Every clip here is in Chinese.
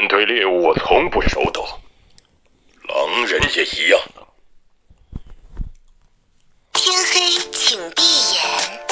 面对猎物，我从不手抖。狼人也一样。天黑，请闭眼。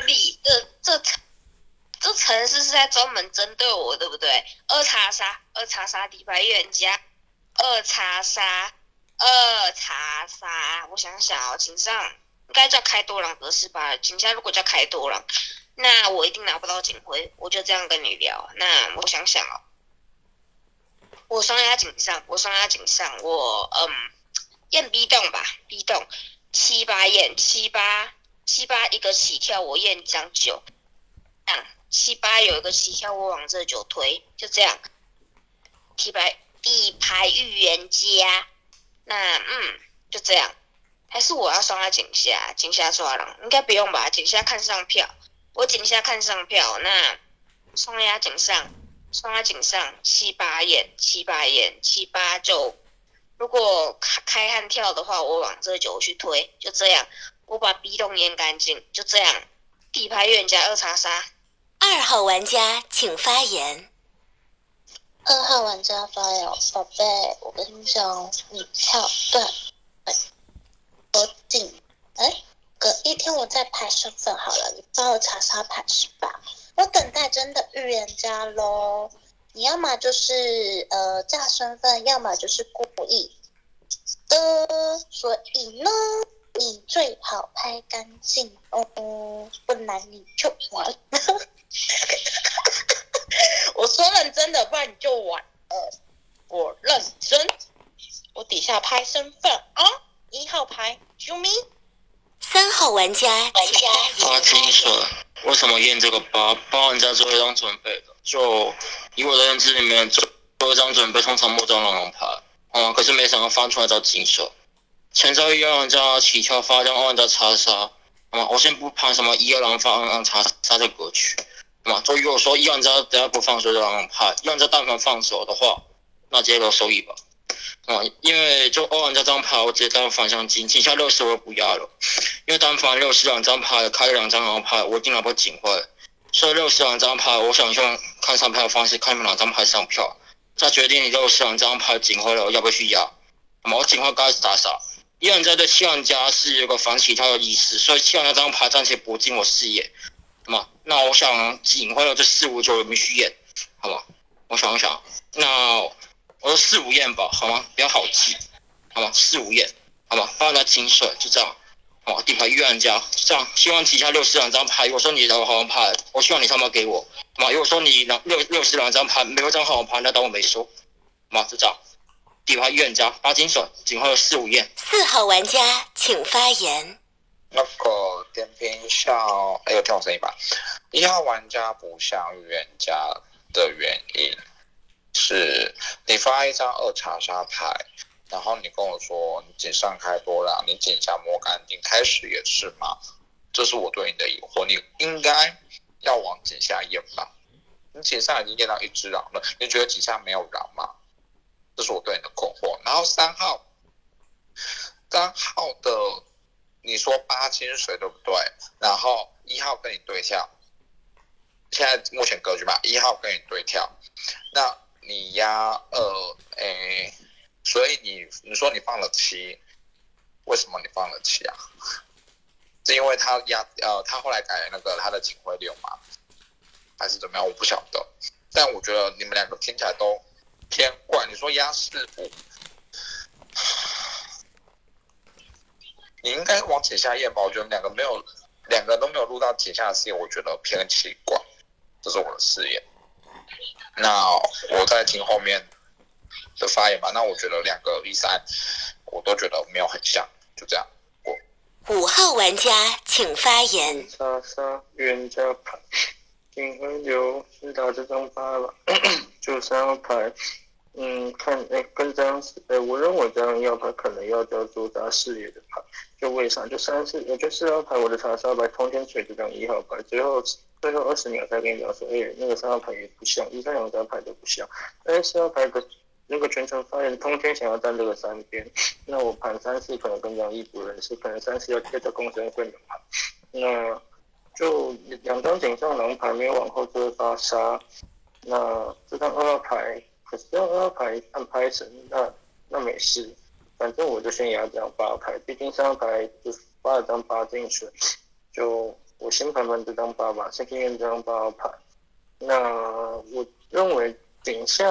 言。Holy，这这这城市是在专门针对我，对不对？二叉杀，二叉杀底牌预言家，二叉杀，二叉杀。我想想哦，警上应该叫开多朗格式吧？警下如果叫开多朗，那我一定拿不到警徽。我就这样跟你聊。那我想想哦，我双压警上，我双压警上，我嗯验 B 洞吧，B 洞七八验七八七八一个起跳，我验张九。这样七八有一个起跳，我往这九推，就这样。底牌底牌预言家，那嗯就这样。还是我要双压井下，井下抓狼，应该不用吧？井下看上票，我井下看上票，那双压井上，双压井上七八眼，七八眼，七八就如果开开悍跳的话，我往这九去推，就这样。我把 B 洞淹干净，就这样。底牌预言家二叉杀。二号玩家请发言。二号玩家发言，宝贝，我跟你讲，你跳对，哎，我紧，哎，隔一天我再排身份好了，你帮我查查牌是吧？我等待真的预言家喽，你要么就是呃炸身份，要么就是故意的，所以呢，你最好拍干净哦，不然你就完了。我说认真的，不然你就完了。我认真，我底下拍身份啊，一号牌，啾咪。三号玩家玩家发八。金水，为什么验这个八？八人家做一张准备的，就以我的认知里面，做做一张准备通常莫张狼狼牌，啊、可是没想到翻出来叫金水。前招一二人家起跳发将二人家查杀，啊、我先不盘什么一二狼发二狼查杀的格局，啊、就如果说一人家等下不放手就狼狼牌，一人家但凡放手的话，那直接留收益吧。啊、因为就二人家这张牌，我直接单反向金，金下六十我不压了。因为单反六十两张牌，开了两张狼牌，我一定拿不警徽。所以六十两张牌，我想用看上票的方式看你们哪张牌上票，再决定你六十两张牌警徽了我要不要去压。那么我警徽该打啥？一人在对七玩家是有个反起跳的意思，所以七玩家这张牌暂且不进我视野。那么那我想警徽了这四五九有没有虚验，好吗？我想一想，那我说四五验吧，好吗？比较好记，好吗？四五验，好吗？帮他清水，就这样。哦，底牌预言家，这样希望旗下六十两张牌。如果说你的好王牌，我希望你他妈给我。嘛，如果说你两六六十两张牌没有张好牌，那当我没说。嘛，就这样。底牌预言家八金手，仅会有四五验。四号玩家请发言。那个点评像，哎，有听我声音吧？一号玩家不像预言家的原因是，你发一张二查杀牌，然后你跟我说你井上开多了，你井下摸干净，开始也是嘛？这是我对你的疑惑，你应该要往井下验吧？你井上已经验到一只狼了，你觉得井下没有狼吗？这是我对你的困惑。然后三号，三号的你说八清水对不对？然后一号跟你对跳，现在目前格局吧，一号跟你对跳，那你压二，诶，所以你你说你放了七，为什么你放了七啊？是因为他压呃，他后来改那个他的警徽流嘛，还是怎么样？我不晓得。但我觉得你们两个听起来都偏怪。你说压四五，你应该往井下验吧？我觉得两个没有，两个都没有录到井下的试验，我觉得偏奇怪。这是我的试验。那我再听后面的发言吧。那我觉得两个一三，我都觉得没有很像，就这样过。五号玩家请发言。家牌，警徽流是打这张八吧，就三号牌。嗯，看，哎，跟这样子，哎，我认为这张要牌可能要叫做大视野的牌。就为啥？就三四，我就四号牌，我的查杀牌通天锤这张一号牌，最后最后二十秒再跟你讲说，哎，那个三号牌也不像，一三两张牌都不像，哎，四号牌的。那个全程发言，通天想要站这个三边，那我盘三四可能跟张一不认识，可能三四要贴着公身会的盘，那就两张顶上狼牌没有往后就会发杀，那这张二号牌，可是这张二号牌看拍神，那那没事，反正我就先压这张八牌，毕竟三号牌就发了张八进去，就我先盘盘这张八吧，先验这张八号牌，那我认为顶下，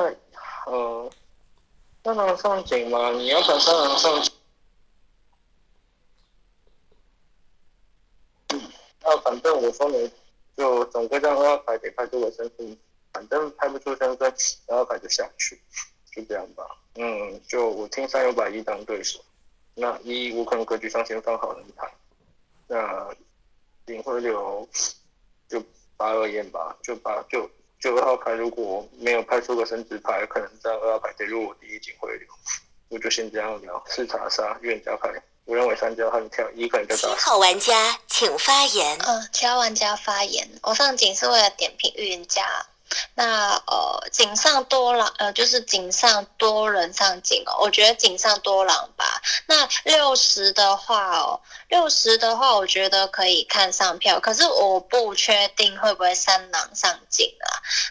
呃。三郎上井吗？你要把三郎上井。那反正我说你，就总归让二牌得拍出个身份，反正拍不出身份，二牌就下去，就这样吧。嗯，就我听三有把一当对手，那一我可能格局上先放好人牌，那领会流就八二验吧，就八就。就二号牌如果没有拍出个升值牌，可能在二号牌得入我第一警徽流，我就先这样聊。四查杀预言家牌，我认为三交很跳一可能就七号玩家请发言。嗯，七号玩家发言。我上警是为了点评 预言家。那呃，井上多狼呃，就是井上多人上井哦。我觉得井上多狼吧。那六十的话哦，六十的话，我觉得可以看上票，可是我不确定会不会三狼上井啊。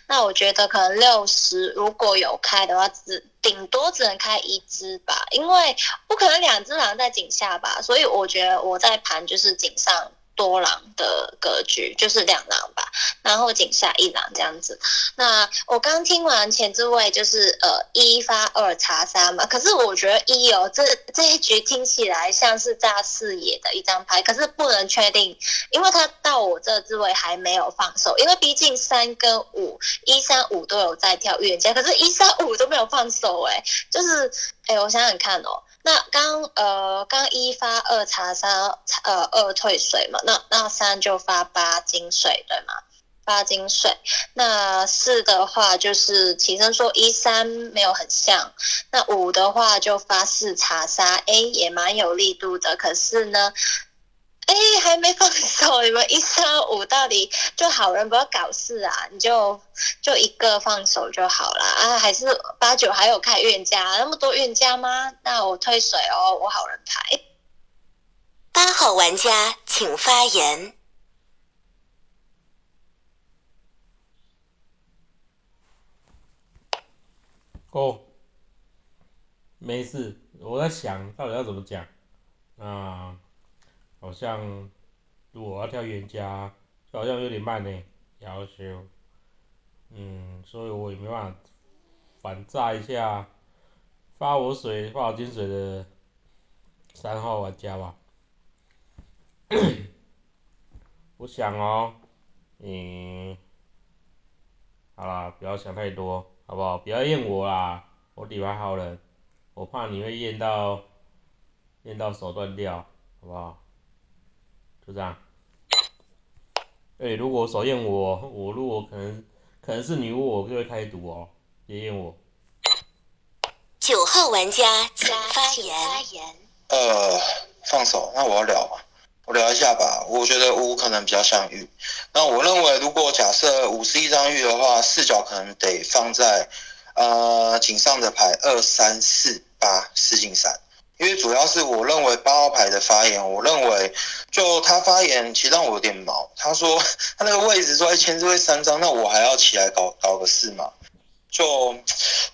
那我觉得可能六十如果有开的话，只顶多只能开一只吧，因为不可能两只狼在井下吧。所以我觉得我在盘就是井上。多狼的格局就是两狼吧，然后井下一狼这样子。那我刚听完前置位就是呃一发二查三嘛，可是我觉得一哦这这一局听起来像是炸视野的一张牌，可是不能确定，因为他到我这置位还没有放手，因为毕竟三跟五一三五都有在跳预言家，可是一三五都没有放手哎，就是哎我想想看哦。那刚呃刚一发二查三呃二退水嘛，那那三就发八金水对吗？八金水，那四的话就是起身说一三没有很像，那五的话就发四查杀哎也蛮有力度的，可是呢。哎，还没放手，你们一三五到底就好人不要搞事啊？你就就一个放手就好了啊？还是八九还有开冤家？那么多冤家吗？那我退水哦，我好人牌。八号玩家请发言。哦，没事，我在想到底要怎么讲啊。好像如果要跳冤家，就好像有点慢呢，要求，嗯，所以我也没办法反炸一下发我水发我金水的三号玩家吧。我想哦，嗯，好啦，不要想太多，好不好？不要验我啦，我底牌好了，我怕你会验到验到手断掉，好不好？就这样。哎，如果手验我，我如果可能可能是女巫，我就会开毒哦，别验我。九号玩家请发言。呃，放手，那我要聊嘛，我聊一下吧。我觉得五可能比较像玉。那我认为，如果假设五是一张玉的话，视角可能得放在呃井上的牌二三四八四进三。因为主要是我认为八号牌的发言，我认为就他发言其实让我有点毛。他说他那个位置说前置位三张，那我还要起来搞搞个事嘛？就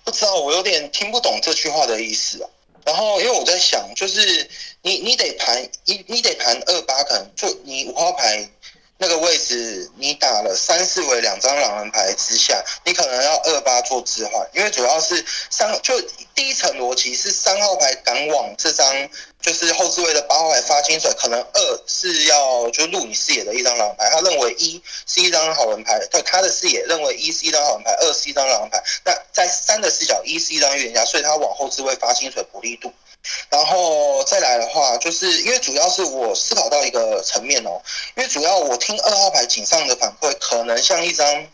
不知道我有点听不懂这句话的意思啊。然后因为我在想，就是你你得盘一你得盘二八，可能就你五号牌那个位置，你打了三四为两张狼人牌之下，你可能要二八做置换，因为主要是三就第一层逻辑是三号牌赶往这张就是后置位的八号牌发金水，可能二是要就入你视野的一张狼人牌，他认为一是一张好人牌，对他的视野认为一是一张好人牌，二是一张狼人牌，那在三的视角一是一张预言家，所以他往后置位发金水不力度。然后再来的话，就是因为主要是我思考到一个层面哦，因为主要我听二号牌井上的反馈，可能像一张，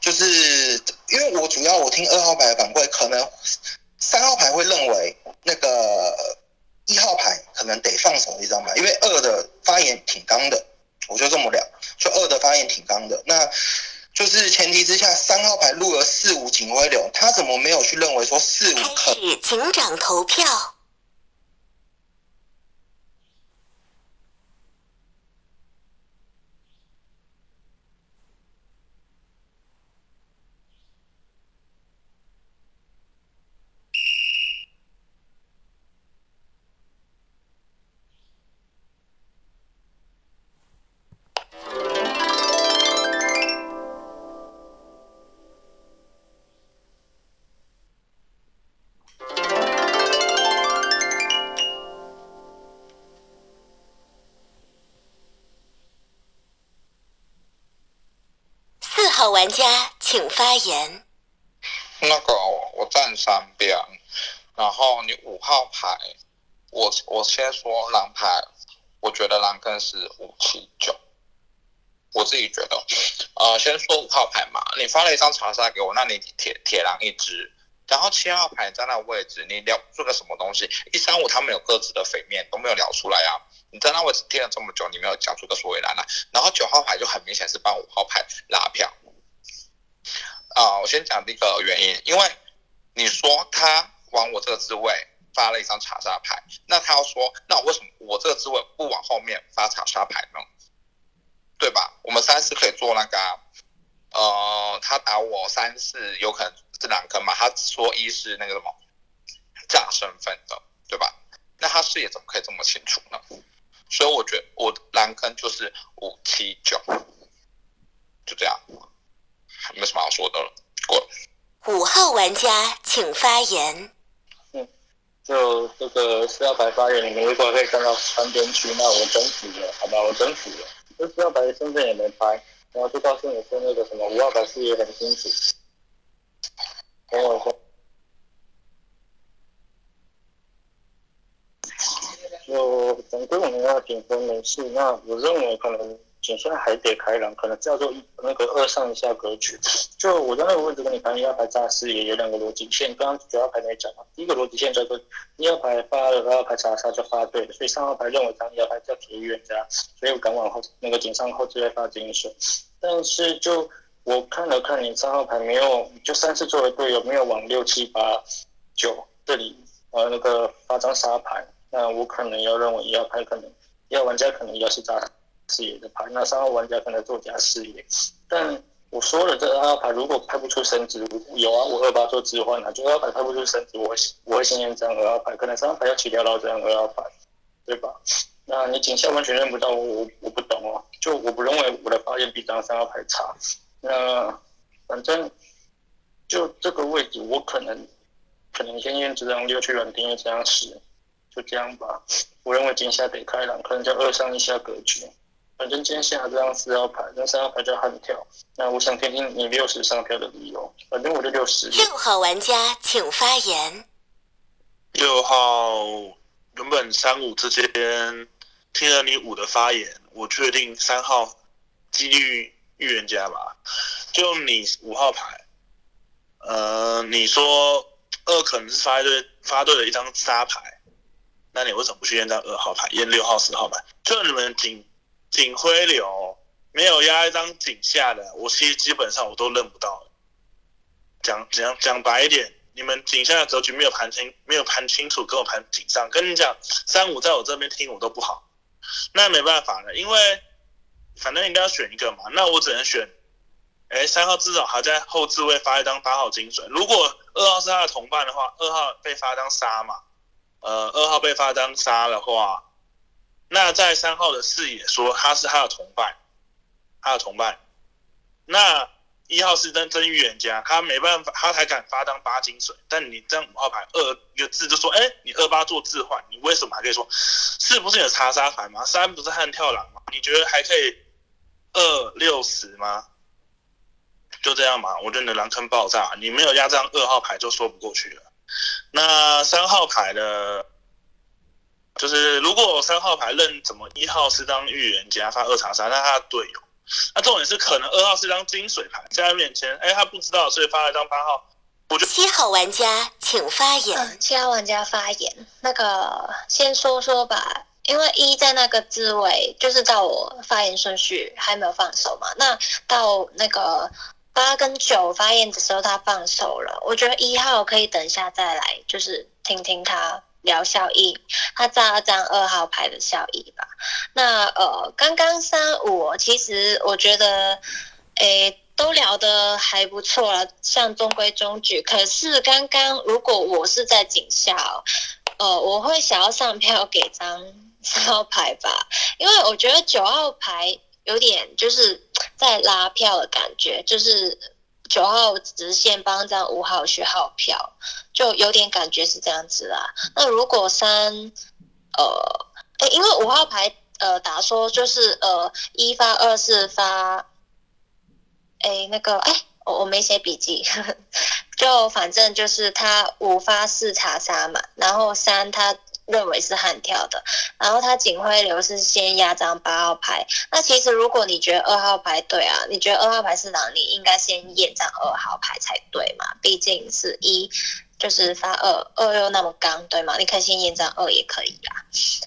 就是因为我主要我听二号牌的反馈，可能三号牌会认为那个一号牌可能得放手一张牌，因为二的发言挺刚的，我就这么聊，就二的发言挺刚的，那。就是前提之下，三号牌入了四五警徽流，他怎么没有去认为说四五开始警长投票。玩家请发言。那个我站三边，然后你五号牌，我我先说狼牌，我觉得狼更是五七九，我自己觉得，呃，先说五号牌嘛，你发了一张查杀给我，那你铁铁狼一只，然后七号牌在那位置，你聊出个什么东西？一三五他们有各自的匪面都没有聊出来啊，你在那位置听了这么久，你没有讲出个所以然来，然后九号牌就很明显是帮五号牌拉票。啊，我先讲第一个原因，因为你说他往我这个置位发了一张查杀牌，那他要说，那为什么我这个置位不往后面发查杀牌呢？对吧？我们三四可以做那个，呃，他打我三四有可能是两坑嘛，他说一是那个什么炸身份的，对吧？那他视野怎么可以这么清楚呢？所以我觉得我蓝坑就是五七九，就这样。没什么好说的了，过。五号玩家请发言。嗯，就这个四号牌发言，你们如果可以看到三边区，那我争取了，好吧，我争取了。这四号牌的身份也没拍，然后就告诉你说那个什么五号牌视野很清楚。等我说，就总归我们要评分没事，那我认为可能。现在还得开朗，可能叫做那个二上一下格局。就我在那个位置跟你谈一号牌扎视野有两个逻辑线，刚刚九号牌没讲嘛。第一个逻辑线叫做一号牌发了，二号牌查杀就发对了，所以三号牌认为张一号牌叫铁预言家，所以我敢往后那个井上后置位发金水。但是就我看了看你三号牌没有，就三次作为队友没有往六七八九这里呃那个发张杀牌，那我可能要认为一号牌可能一号玩家可能要是扎。视野的牌，那三号玩家可能做假视野，但我说了，这二号牌如果拍不出升值，有啊，我二八做置换啊，九号牌拍不出升值，我我会先验这张二号牌，可能三号牌要起掉到这张二号牌，对吧？那你警下完全认不到我，我我不懂哦，就我不认为我的发言比张三号牌差，那反正就这个位置，我可能可能先验这张六去软钉，这样十，就这样吧。我认为今下得开朗，可能叫二上一下格局。反正今天下这张四号牌，那三号牌叫悍跳。那我想听听你六十上票的理由。反正我就六十。六号玩家请发言。六号原本三五之间听了你五的发言，我确定三号几率预言家吧。就你五号牌，呃，你说二可能是发对发对了一张杀牌，那你为什么不去验张二号牌，验六号、四号牌？就你们仅。警徽流没有压一张警下的，我其实基本上我都认不到。讲讲讲白一点，你们警下的格局没有盘清，没有盘清楚，跟我盘警上。跟你讲，三五在我这边听我都不好，那没办法了，因为反正应该要选一个嘛，那我只能选。哎，三号至少还在后置位发一张八号精准。如果二号是他的同伴的话，二号被发张杀嘛，呃，二号被发张杀的话。那在三号的视野说他是他的同伴，他的同伴。那一号是真真预言家，他没办法，他才敢发当八金水。但你这样五号牌二一个字就说，哎，你二八做置换，你为什么还可以说，是不是你的查杀牌吗？三不是悍跳狼吗？你觉得还可以二六十吗？就这样嘛，我觉得你的狼坑爆炸，你没有压这张二号牌就说不过去了。那三号牌的，就是如果三号牌认怎么一号是当预言家发二查杀，那他的队友，那重点是可能二号是张金水牌在他面前，哎，他不知道，所以发了张八号。我觉得七号玩家请发言。嗯，七号玩家发言。那个先说说吧，因为一在那个字尾，就是到我发言顺序还没有放手嘛。那到那个八跟九发言的时候，他放手了。我觉得一号可以等一下再来，就是听听他聊效益，他炸了张二号牌的效益吧。那呃，刚刚三五，其实我觉得，诶。都聊得还不错了，像中规中矩。可是刚刚如果我是在警校，呃，我会想要上票给张三号牌吧，因为我觉得九号牌有点就是在拉票的感觉，就是九号直线帮这张五号续号票，就有点感觉是这样子啦。那如果三，呃，诶，因为五号牌呃打说就是呃一发二四发。哎，那个，哎，我我没写笔记呵呵，就反正就是他五发四查杀嘛，然后三他认为是悍跳的，然后他警徽流是先压张八号牌。那其实如果你觉得二号牌对啊，你觉得二号牌是狼，你应该先验张二号牌才对嘛，毕竟是一。就是发二二又那么刚，对吗？你可以先验张二也可以啊。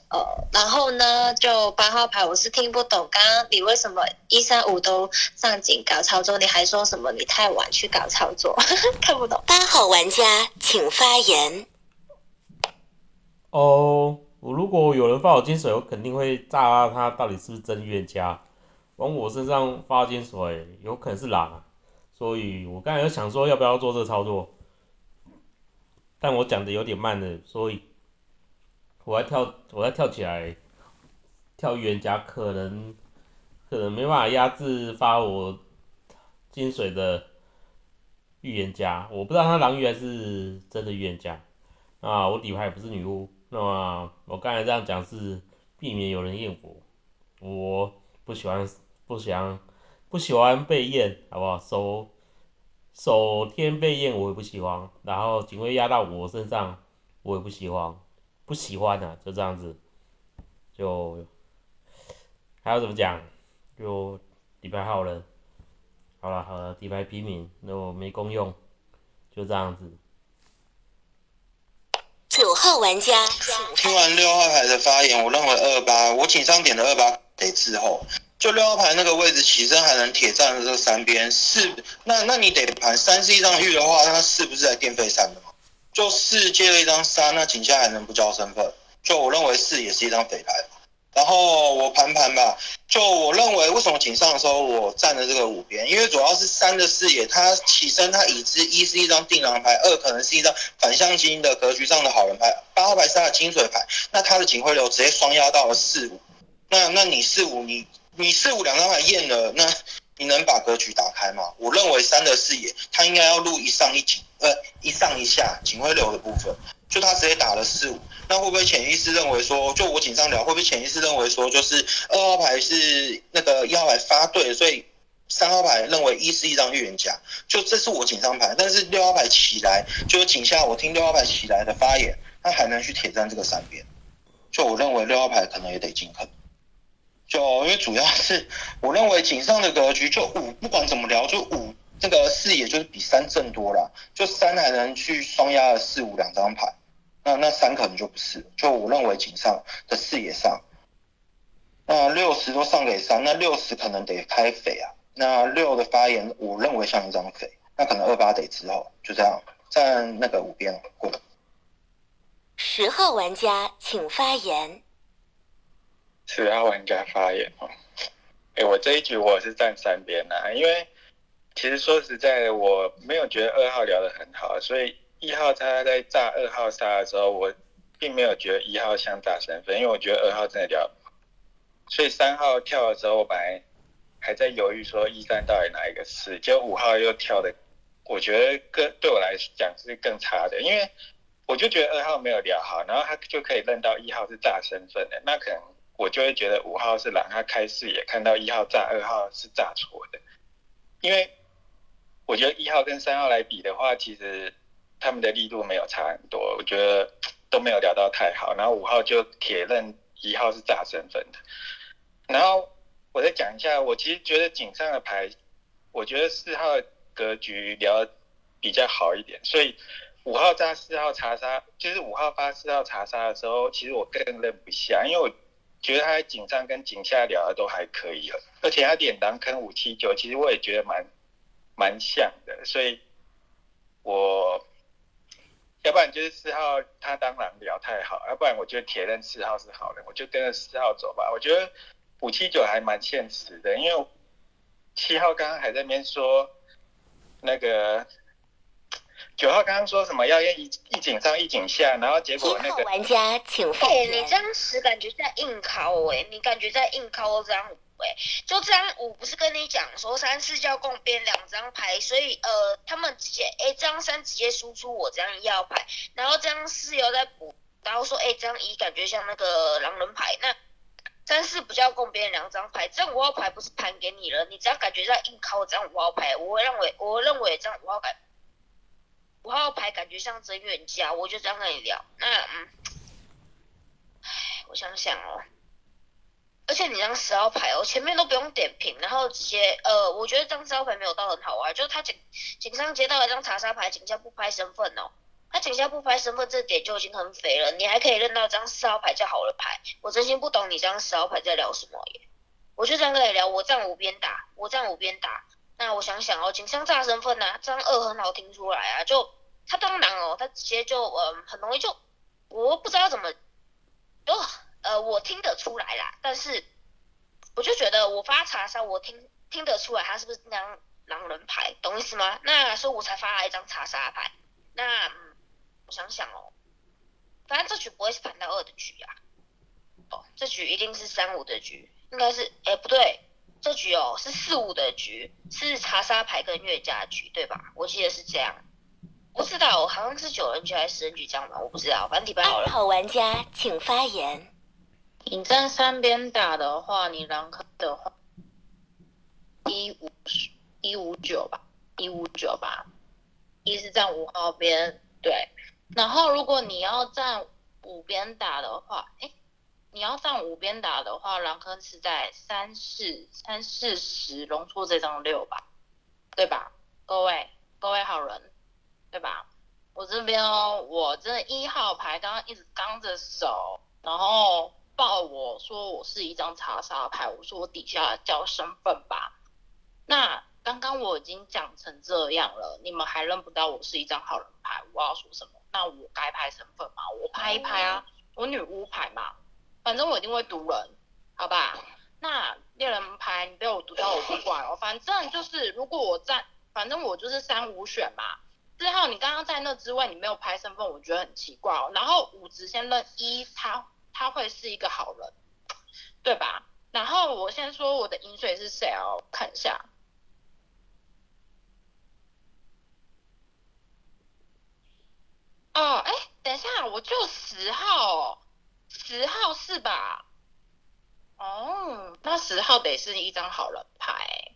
呃，然后呢，就八号牌我是听不懂，刚刚你为什么一三五都上警搞操作，你还说什么你太晚去搞操作，看不懂。八号玩家请发言。哦，我如果有人发我金水，我肯定会炸他到底是不是真预言家。往我身上发金水，有可能是狼，所以我刚才有想说要不要做这操作。但我讲的有点慢了，所以我要跳，我要跳起来，跳预言家可能可能没办法压制发我金水的预言家，我不知道他狼鱼还是真的预言家啊，我底牌不是女巫，那么我刚才这样讲是避免有人验我，我不喜欢不想不喜欢被验，好不好？收。首天被验我也不喜欢，然后警徽压到我身上我也不喜欢，不喜欢的就这样子，就还要怎么讲？就底牌好了，好了好了，底牌平民，那我没功用，就这样子。九号玩家，听完六号牌的发言，我认为二八，我警上点的二八得滞后。就六号牌那个位置起身还能铁站的这三边四，那那你得盘三是一张玉的话，那四不是在电费三的吗？就四借了一张三，那警下还能不交身份？就我认为四也是一张匪牌。然后我盘盘吧，就我认为为什么警上的时候我站的这个五边，因为主要是三的视野，他起身他已知一是一张定狼牌，二可能是一张反向金的格局上的好人牌，八号牌是他的金水牌，那他的警徽流直接双压到了四五，那那你四五你。你四五两张牌验了，那你能把格局打开吗？我认为三的视野，他应该要录一上一警，呃，一上一下警徽流的部分，就他直接打了四五，那会不会潜意识认为说，就我紧张聊，会不会潜意识认为说，就是二号牌是那个一号牌发对，所以三号牌认为一是一张预言家，就这是我紧张牌，但是六号牌起来，就是井下我听六号牌起来的发言，他还能去铁战这个三边，就我认为六号牌可能也得进坑。就因为主要是我认为井上的格局就五不管怎么聊就五这个视野就是比三正多了，就三还能去双压了四五两张牌，那那三可能就不是，就我认为井上的视野上，那六十都上给三，那六十可能得开匪啊，那六的发言我认为像一张匪，那可能二八得之后就这样站那个五边过。十号玩家请发言。十号玩家发言哦，哎，我这一局我是站三边呐，因为其实说实在的，我没有觉得二号聊得很好，所以一号他在炸二号杀的时候，我并没有觉得一号像炸身份，因为我觉得二号真的聊所以三号跳的时候，我本来还在犹豫说一三到底哪一个是，结果五号又跳的，我觉得更对我来讲是更差的，因为我就觉得二号没有聊好，然后他就可以认到一号是炸身份的，那可能我就会觉得五号是狼，他开视野看到一号炸，二号是炸错的，因为我觉得一号跟三号来比的话，其实他们的力度没有差很多，我觉得都没有聊到太好，然后五号就铁认一号是炸身份的，然后我再讲一下，我其实觉得井上的牌，我觉得四号格局聊比较好一点，所以五号炸四号查杀，就是五号发四号查杀的时候，其实我更认不下，因为我觉得他在井上跟井下聊的都还可以了，而且他点当坑五七九，其实我也觉得蛮蛮像的，所以我要不然就是四号他当然聊太好，要不然我觉得铁认四号是好人，我就跟着四号走吧。我觉得五七九还蛮现实的，因为七号刚刚还在那边说那个九号刚刚说什么要一一井上一井下，然后结果那个玩家请放哎、你言这。样使感觉在硬考哎、你感觉在硬考这张五哎、就这张五不是跟你讲说三四叫共编两张牌，所以呃他们直接哎、这张三直接输出我这张一号牌，然后这张四又在补，然后说哎、这张一感觉像那个狼人牌，那三四不叫共编两张牌，这张五号牌不是盘给你了，你只要感觉在硬考这张五号牌，我会认为我认为这张五号牌五号牌感觉像真冤家，我就这样跟你聊，那嗯。唉我想想哦，而且你张十号牌哦，前面都不用点评，然后直接呃，我觉得这张十号牌没有到很好玩，就是他警警上接到一张查杀牌，警下不拍身份哦，他警下不拍身份这点就已经很肥了，你还可以认到张四号牌叫好的牌，我真心不懂你这张十号牌在聊什么耶。我就这样跟你聊，我站五边打，我站五边打。那我想想哦，警上炸身份呐、这张二很好听出来啊，就他当然哦，他直接就呃很容易就我不知道怎么就呃，我听得出来啦，但是我就觉得我发查杀，我听听得出来他是不是那张狼人牌，懂意思吗？那所以我才发了一张查杀牌。那、嗯、我想想哦，反正这局不会是反到二的局啊，哦，这局一定是三五的局，应该是哎不对，这局哦是四五的局，是查杀牌跟月加局对吧？我记得是这样。不知道，好像是九人局还是十人局这样吧，我不知道，反正礼拜好了。二号玩家请发言。你站三边打的话，你狼坑的话，一五一五九吧，一五九吧，一是站五号边，对。然后如果你要站五边打的话，哎，你要站五边打的话，狼坑是在三四三四十容错这张六吧，对吧？各位各位好人，对吧？我这边哦，我这一号牌刚刚一直刚着手，然后报我说我是一张查杀牌，我说我底下叫身份吧。那刚刚我已经讲成这样了，你们还认不到我是一张好人牌，我要说什么？那我该拍身份吗？我拍一拍啊，我女巫牌嘛，反正我一定会读人，好吧？那猎人牌你被我读到我不管哦，反正就是如果我在，反正我就是三五选嘛。四号，你刚刚在那之外，你没有拍身份，我觉得很奇怪哦。然后五直先认一，他他会是一个好人，对吧？然后我先说我的饮水是谁哦，看一下。哦，哎，等一下，我就十号，十号是吧？哦，那十号得是一张好人牌。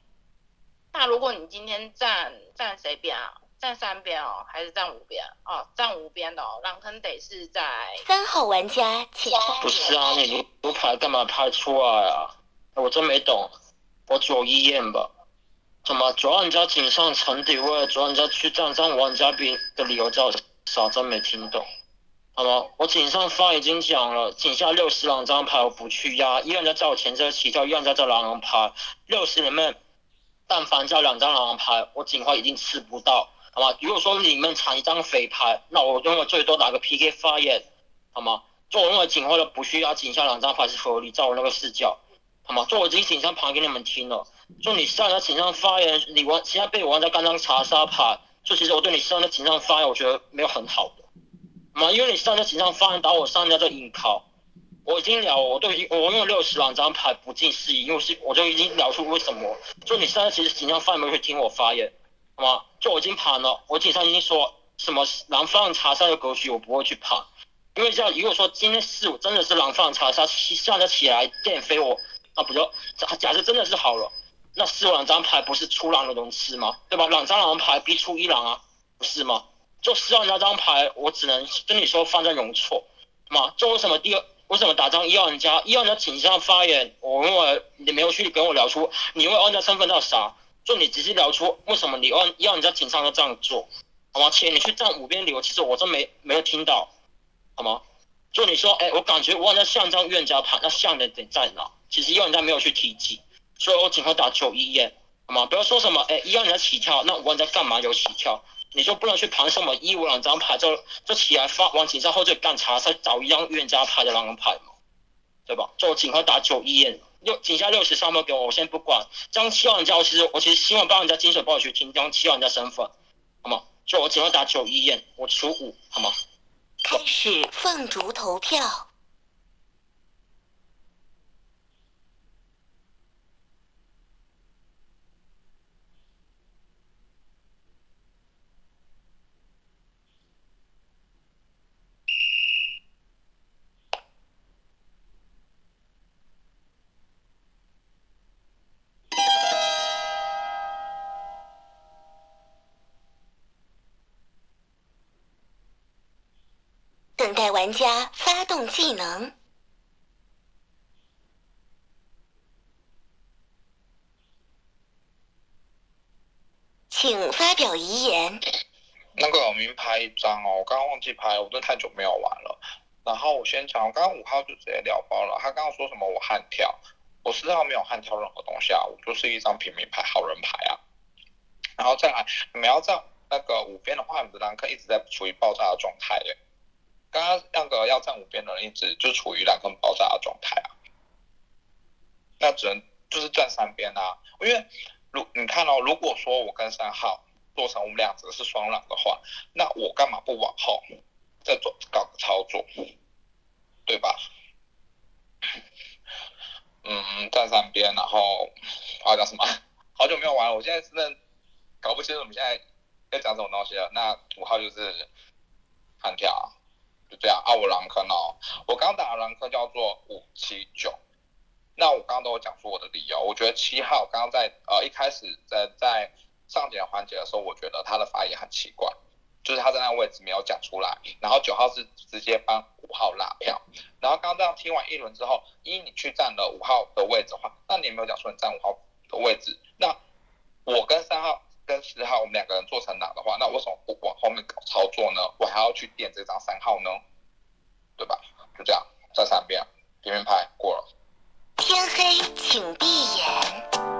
那如果你今天站站谁边啊？站三边哦，还是站五边？哦，站五边的哦，狼坑得是在三号玩家请发不是。啊，你卢卢牌干嘛拍出来啊？我真没懂。我左一验吧。怎么左玩家井上沉底位，左玩家去站上玩家边的理由叫啥？真没听懂。好吗？我井上方已经讲了，井下六十两张牌我不去压，一人家叫我前车起跳，一人家叫狼人牌，六十里面但凡叫两张狼人牌，我警花一定吃不到，好吗？如果说你们藏一张匪牌，那我认为最多打个 PK 发言，好吗？就我认为井花的不需要井下两张牌是合理，照我那个视角，好吗？就我已经警上盘给你们听了，就你上在警上发言，你玩现在被我玩家刚刚查杀牌，就其实我对你上在警上发言，我觉得没有很好的。嘛，因为你上在警上发言打我上家就硬靠，我已经聊，我都已经我用了六十两张牌不进四一，因为是我就已经聊出为什么。就你现在其实紧张范围去听我发言，吗？就我已经盘了，我警上已经说什么狼放查杀的格局我不会去盘，因为像如果说今天四五真的是狼放查杀，现在起来电飞我，那不就假假设真的是好了，那四五两张牌不是出狼的龙吃吗？对吧？两张狼牌逼出一狼啊，不是吗？就四万那张牌，我只能跟你说放在容错，嘛？就为什么第二？为什么打张一号人家？一号人家倾向发言，我认为你没有去跟我聊出你为二人家身份到啥？就你直接聊出为什么你要要人家警上要这样做，好吗？且你去站五边理由，其实我真没没有听到，好吗？就你说，哎，我感觉我好像像张预言家牌，那像的点在哪？其实一号人家没有去提及，所以我仅会打九一耶，好吗？不要说什么，哎，一号人家起跳，那五号人家干嘛有起跳？你就不能去盘什么一五两张牌，就就起来发往警上后就干查，再找一张预言家牌的狼人牌嘛，对吧？就警号打九一耶，六警下六十三分给我，我先不管。这样七号人家，我其实我其实希望帮人家金水帮我去听这样七号人家身份，好吗？就我只能打九一验，我出五，好吗？开始凤竹投票。等待玩家发动技能，请发表遗言。那个我明牌一张哦，我刚刚忘记拍，我真的太久没有玩了。然后我先讲，我刚刚五号就直接聊包了。他刚刚说什么我悍跳，我四号没有悍跳任何东西啊，我就是一张平民牌好人牌啊。然后再来，你们要这样那个五边的话，你的狼坑一直在处于爆炸的状态耶。刚刚那个要站五边的人一直就处于两根爆炸的状态啊，那只能就是站三边啊，因为如你看哦，如果说我跟三号做成我们两者是双狼的话，那我干嘛不往后再做搞个操作，对吧？嗯，站三边，然后啊讲什么？好久没有玩了，我现在真的搞不清楚我们现在在讲什么东西了。那五号就是悍跳。就这样啊，我狼坑哦，我刚打的狼坑叫做五七九，那我刚刚都有讲出我的理由，我觉得七号刚刚在呃一开始在在上节环节的时候，我觉得他的发言很奇怪，就是他在那个位置没有讲出来，然后九号是直接帮五号拉票，然后刚刚这样听完一轮之后，一你去占了五号的位置的话，那你没有讲出你占五号的位置，那我跟三号。跟十号我们两个人做成狼的话，那为什么不往后面搞操作呢？我还要去垫这张三号呢，对吧？就这样，再三遍，平民牌过了。天黑，请闭眼。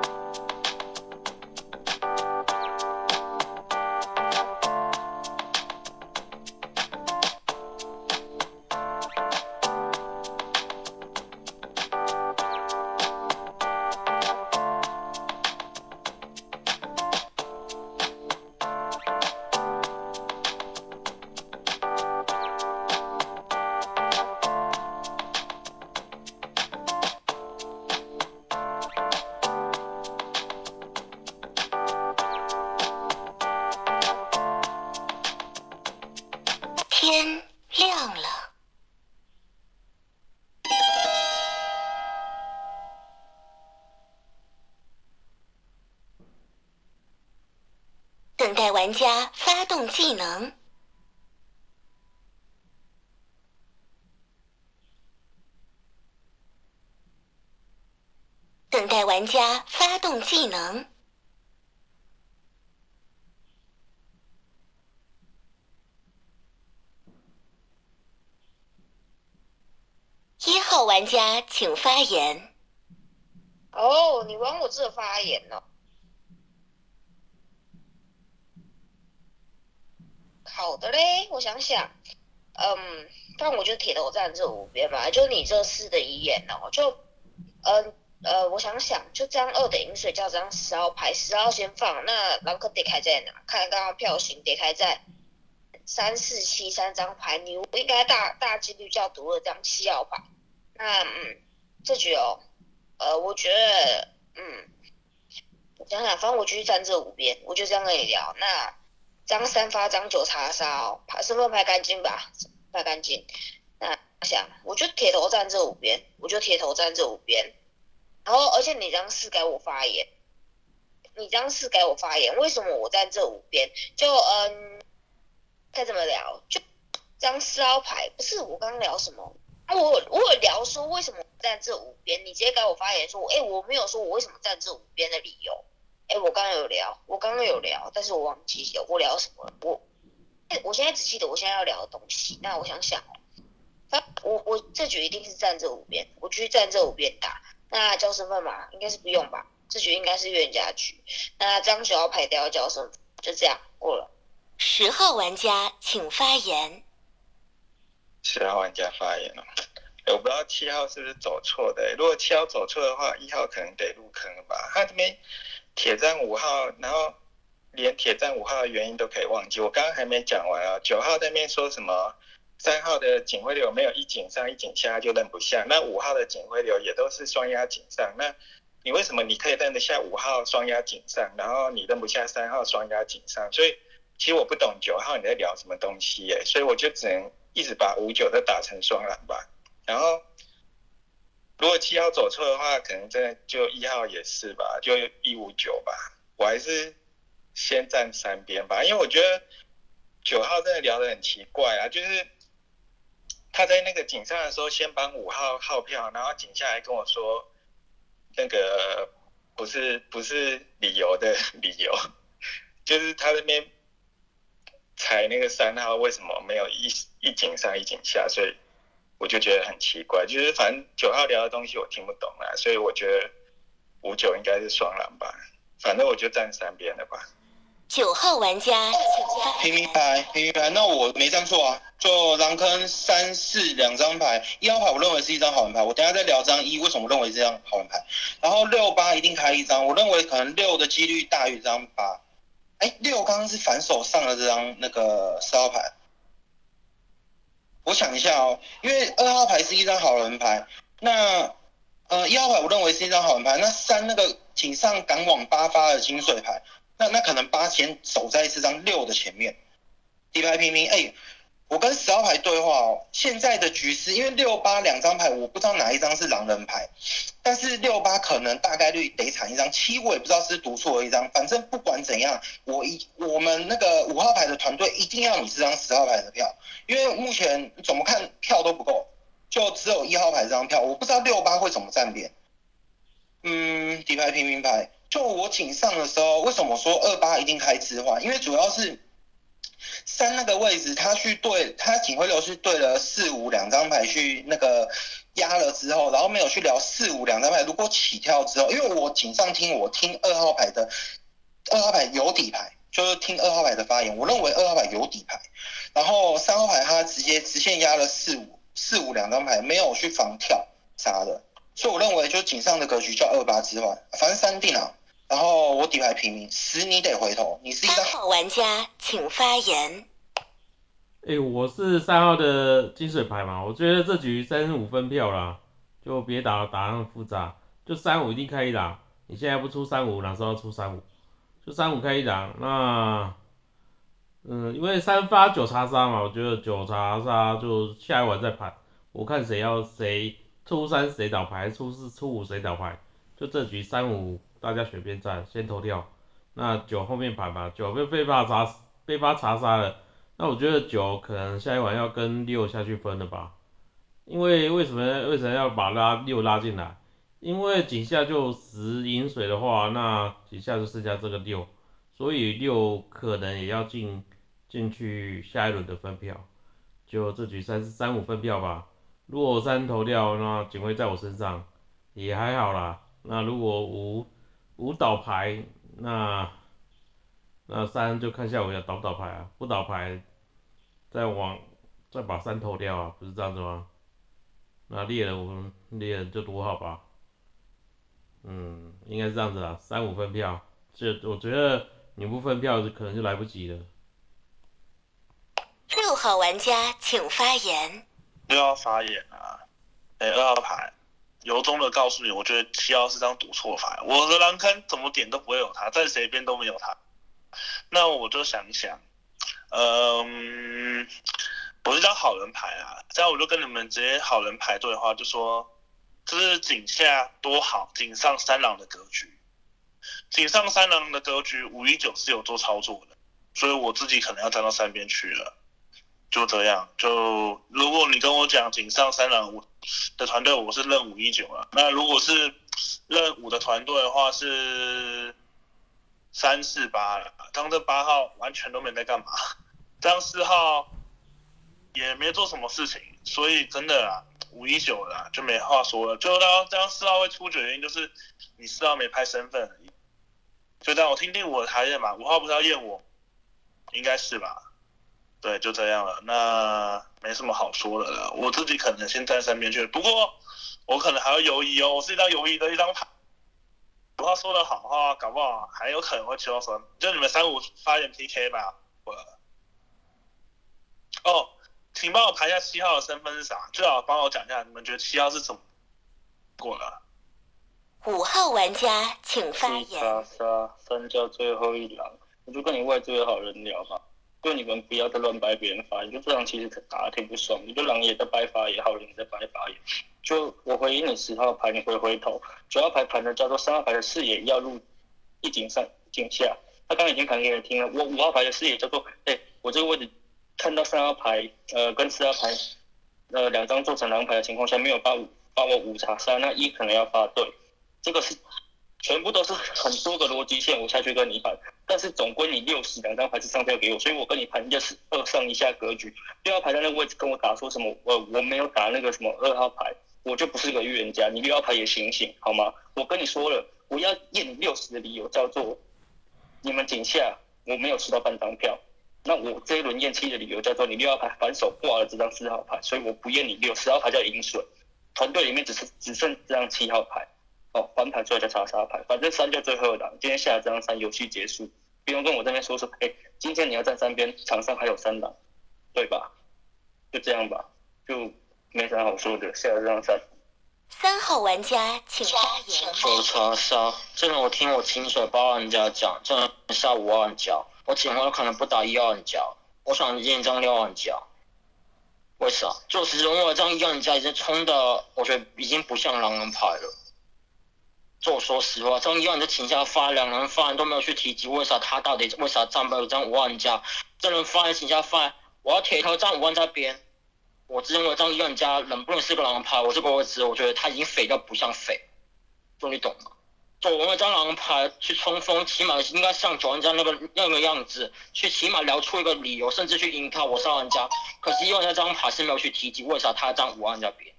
玩家发动技能，等待玩家发动技能。一号玩家请发言。哦，你玩我这发言哦。好的嘞，我想想，嗯，但我就铁头站这五边嘛，就你这四的遗言哦，就，嗯呃，我想想，就这样二的饮水叫这张十号牌，十号先放，那狼坑得开在哪？看刚刚票型得开在三四七三张牌，你应该大大几率叫读了张七号牌。那嗯，这局哦，呃，我觉得嗯，想想，反正我就去站这五边，我就这样跟你聊。那张三发、张九查杀哦，排身份拍干净吧，拍干净。那想，我就铁头站这五边，我就铁头站这五边。然后，而且你张四给我发言，你张四给我发言，为什么我站这五边？就嗯，该怎么聊？就张四号牌，不是我刚聊什么？我我有聊说为什么站这五边，你直接给我发言说，哎，我没有说我为什么站这五边的理由。哎，我刚刚有聊，我刚刚有聊，但是我忘记了我聊什么了。我，我现在只记得我现在要聊的东西。那我想想哦，我我这局一定是站这五边，我继续站这五边打。那交身份嘛，应该是不用吧？这局应该是冤家局。那张九要排掉交身份，就这样过了。十号玩家请发言。十号玩家发言了，我不知道七号是不是走错的。如果七号走错的话，一号可能得入坑了吧？他这边铁站五号，然后连铁站五号的原因都可以忘记。我刚刚还没讲完啊，九号那边说什么？三号的警徽流没有一警上一警下就认不下，那五号的警徽流也都是双压警上，那你为什么你可以认得下五号双压警上，然后你认不下三号双压警上？所以其实我不懂九号你在聊什么东西耶，所以我就只能。一直把五九都打成双蓝吧，然后如果七号走错的话，可能真的就一号也是吧，就一五九吧。我还是先站三边吧，因为我觉得九号真的聊得很奇怪啊，就是他在那个井上的时候先帮五号号票，然后井下来跟我说那个不是不是理由的 理由，就是他那边。踩那个三号为什么没有一一井上一井下？所以我就觉得很奇怪。就是反正九号聊的东西我听不懂啦，所以我觉得五九应该是双狼吧。反正我就站三边的吧。九号玩家，平民牌，平民牌，那我没站错啊。就狼坑三四两张牌，一号牌我认为是一张好人牌。我等下再聊张一为什么认为这张好人牌。然后六八一定开一张，我认为可能六的几率大于张八。哎，六刚刚是反手上了这张那个四号牌，我想一下哦，因为二号牌是一张好人牌，那呃一号牌我认为是一张好人牌，那三那个请上赶往八发的金水牌，那那可能八先守在这张六的前面，底牌平平哎。我跟十号牌对话哦，现在的局势，因为六八两张牌，我不知道哪一张是狼人牌，但是六八可能大概率得产一张，七我也不知道是读错一张，反正不管怎样，我一我们那个五号牌的团队一定要你这张十号牌的票，因为目前怎么看票都不够，就只有一号牌这张票，我不知道六八会怎么站边。嗯，底牌平民牌，就我井上的时候，为什么说二八一定开支化？因为主要是。三那个位置，他去对，他警徽流是对了四五两张牌去那个压了之后，然后没有去聊四五两张牌。如果起跳之后，因为我警上听我听二号牌的，二号牌有底牌，就是听二号牌的发言，我认为二号牌有底牌。然后三号牌他直接直线压了四五四五两张牌，没有去防跳啥的，所以我认为就井上的格局叫二八之外，反正三定啊。然后我底牌平民，十你得回头。你是一张好玩家，请发言。哎，我是三号的金水牌嘛，我觉得这局三十五分票啦，就别打打那么复杂，就三五一定开一档。你现在不出三五，哪时候出三五？就三五开一档。那，嗯，因为三发九查杀嘛，我觉得九查杀就下一晚再盘，我看谁要谁出三谁倒牌，出四出五谁倒牌。就这局三五。大家选边站，先投掉。那九后面盘吧，九被被八查被八查杀了。那我觉得九可能下一晚要跟六下去分了吧？因为为什么为什么要把拉六拉进来？因为井下就十饮水的话，那井下就剩下这个六，所以六可能也要进进去下一轮的分票。就这局三三五分票吧。如果三投掉，那警徽在我身上也还好啦。那如果五五倒牌，那那三就看下午要倒不倒牌啊，不倒牌再往再把三投掉啊，不是这样子吗？那猎人我们猎人就多好吧，嗯，应该是这样子啊，三五分票，这我觉得你不分票可能就来不及了。六号玩家请发言。又要发言啊？哎，二号牌，由衷的告诉你，我觉得七号是张赌错牌，我的狼坑怎么点都不会有他，在谁边都没有他。那我就想一想，嗯，我是张好人牌啊，这样我就跟你们直接好人牌对的话，就说这是井下多好，井上三郎的格局，井上三郎的格局五一九是有做操作的，所以我自己可能要站到三边去了。就这样，就如果你跟我讲井上三郎我的团队，我是认五一九了。那如果是认五的团队的话，是三四八了。张这八号完全都没在干嘛，张四号也没做什么事情，所以真的啊，五一九了就没话说了。就当张四号会出局的原因就是你四号没拍身份而已。就这样，我听听我的台验嘛，五号不是要验我，应该是吧？对，就这样了，那没什么好说的了。我自己可能先站三边去，不过我可能还要犹豫哦。我是一张犹豫的一张牌。五号说的好话，搞不好还有可能会七号分。就你们三五发言 PK 吧。我哦，请帮我排一下七号的身份是啥？最好帮我讲一下，你们觉得七号是怎么过了？五号玩家请发言。杀杀三叫最后一狼，我就跟你外追好人聊吧。就你们不要再乱掰别人发言，就这样其实打的挺不爽。你就狼也在掰发言，好人也在掰发言。就我回应你十号牌，你回回头。九号牌盘的叫做三号牌的视野要入一井上井下，他刚刚已经盘给你听了。我五号牌的视野叫做，哎，我这个位置看到三号牌，呃，跟四号牌，呃，两张做成狼牌的情况下，没有发五发我五查三，那一可能要发对，这个是。全部都是很多个逻辑线，我下去跟你盘，但是总归你六十两张牌是上票给我，所以我跟你盘就是二上一下格局。六号牌在那个位置跟我打说什么？我我没有打那个什么二号牌，我就不是个预言家。你六号牌也醒醒好吗？我跟你说了，我要验你六十的理由叫做你们井下我没有吃到半张票，那我这一轮验七的理由叫做你六号牌反手挂了这张四号牌，所以我不验你六十号牌叫银水，团队里面只是只剩这张七号牌。哦，翻牌出来叫查杀牌，反正三就最后一档。今天下了这张三，游戏结束，不用跟我这边说说。哎，今天你要站三边，场上还有三档，对吧？就这样吧，就没啥好说的。下了这张三。三号玩家请发言。九查杀，这个我听我清水八号玩家讲，这个杀五号玩家，我警徽可能不打一号玩家，我想验张六号玩家。为啥？就是因为这张一号玩家已经冲的，我觉得已经不像狼人牌了。就说实话，张一万就请下发，两人发言都没有去提及为啥他到底为啥站不了张五万家，这人发言请下发，我要铁头站五万在边，我只认为张一万家能不能是个狼人牌，我这个位置我觉得他已经匪到不像匪，就你懂吗？就我们张狼人牌去冲锋，起码应该像九万家那个那个样子，去起码聊出一个理由，甚至去赢他我上万家，可是一万家这张牌是没有去提及为啥他站五万在边。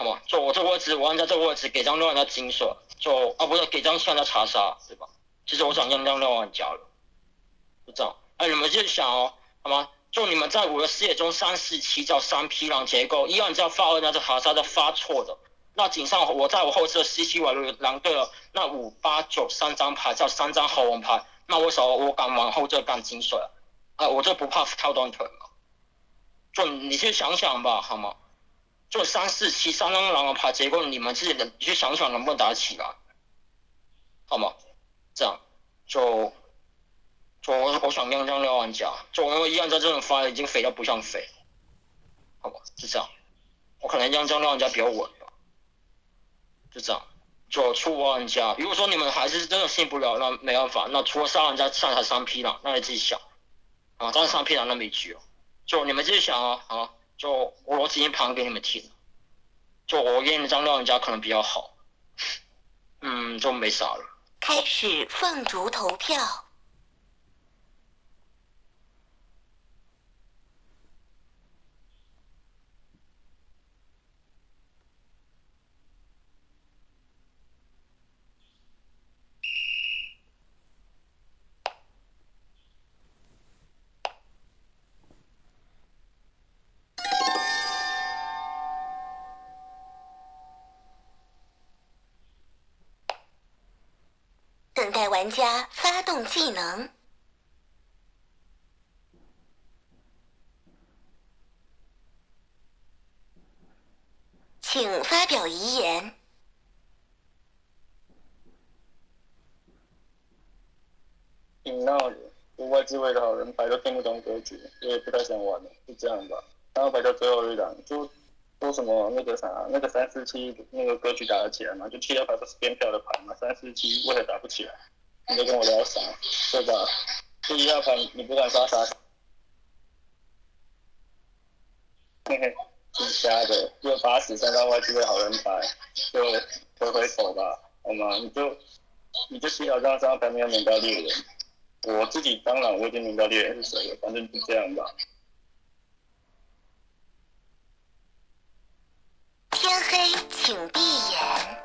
好吗？就我这位置，我按照这个位置给张六玩家金水，就啊不是给张七玩家查杀，对吧？其实我想让张六玩家了，就这样。哎，你们就想哦，好吗？就你们在我的视野中，三四七叫三匹狼结构，一玩家发二，那是查杀的发错的。那井上我在我后侧 C C 玩狼队了，那五八九三张牌叫三张好王牌，那为什么我敢往后这干金水？啊，我这不怕跳断腿吗？就你先想想吧，好吗？就三四七三张狼人牌结构，你们自己能去想想能不能打起来，好吗？这样就就我我想亮张六玩家，就因为一样在这种发已经肥到不像肥，好吧？是这样，我可能亮张六玩家比较稳，就这样，就出五玩家。如果说你们还是真的信不了，那没办法，那除了三玩家上台三匹狼，那你自己想啊，但是三匹狼那没局，就你们自己想啊啊。就我逻辑盘给你们听，就我给你们张老人家可能比较好，嗯，就没啥了。开始放逐投票。玩家发动技能。请发表遗言。挺闹的，我外置位的好人牌都听不懂格局，我也不太想玩了，就这样吧。然后排到最后一档，就说什么那个啥，那个三四七那个格局打得起来嘛？就七幺牌不是边票的牌嘛？三四七为何打不起来？你在跟我聊啥？对吧？就一号牌你不敢杀啥？嘿嘿，挺瞎的，又八十三张外置位好人牌，就回回手吧，好吗？你就你就七号张三号牌没有免到猎人。我自己当然我已经明白猎人是谁了，反正就这样吧。天黑，请闭眼。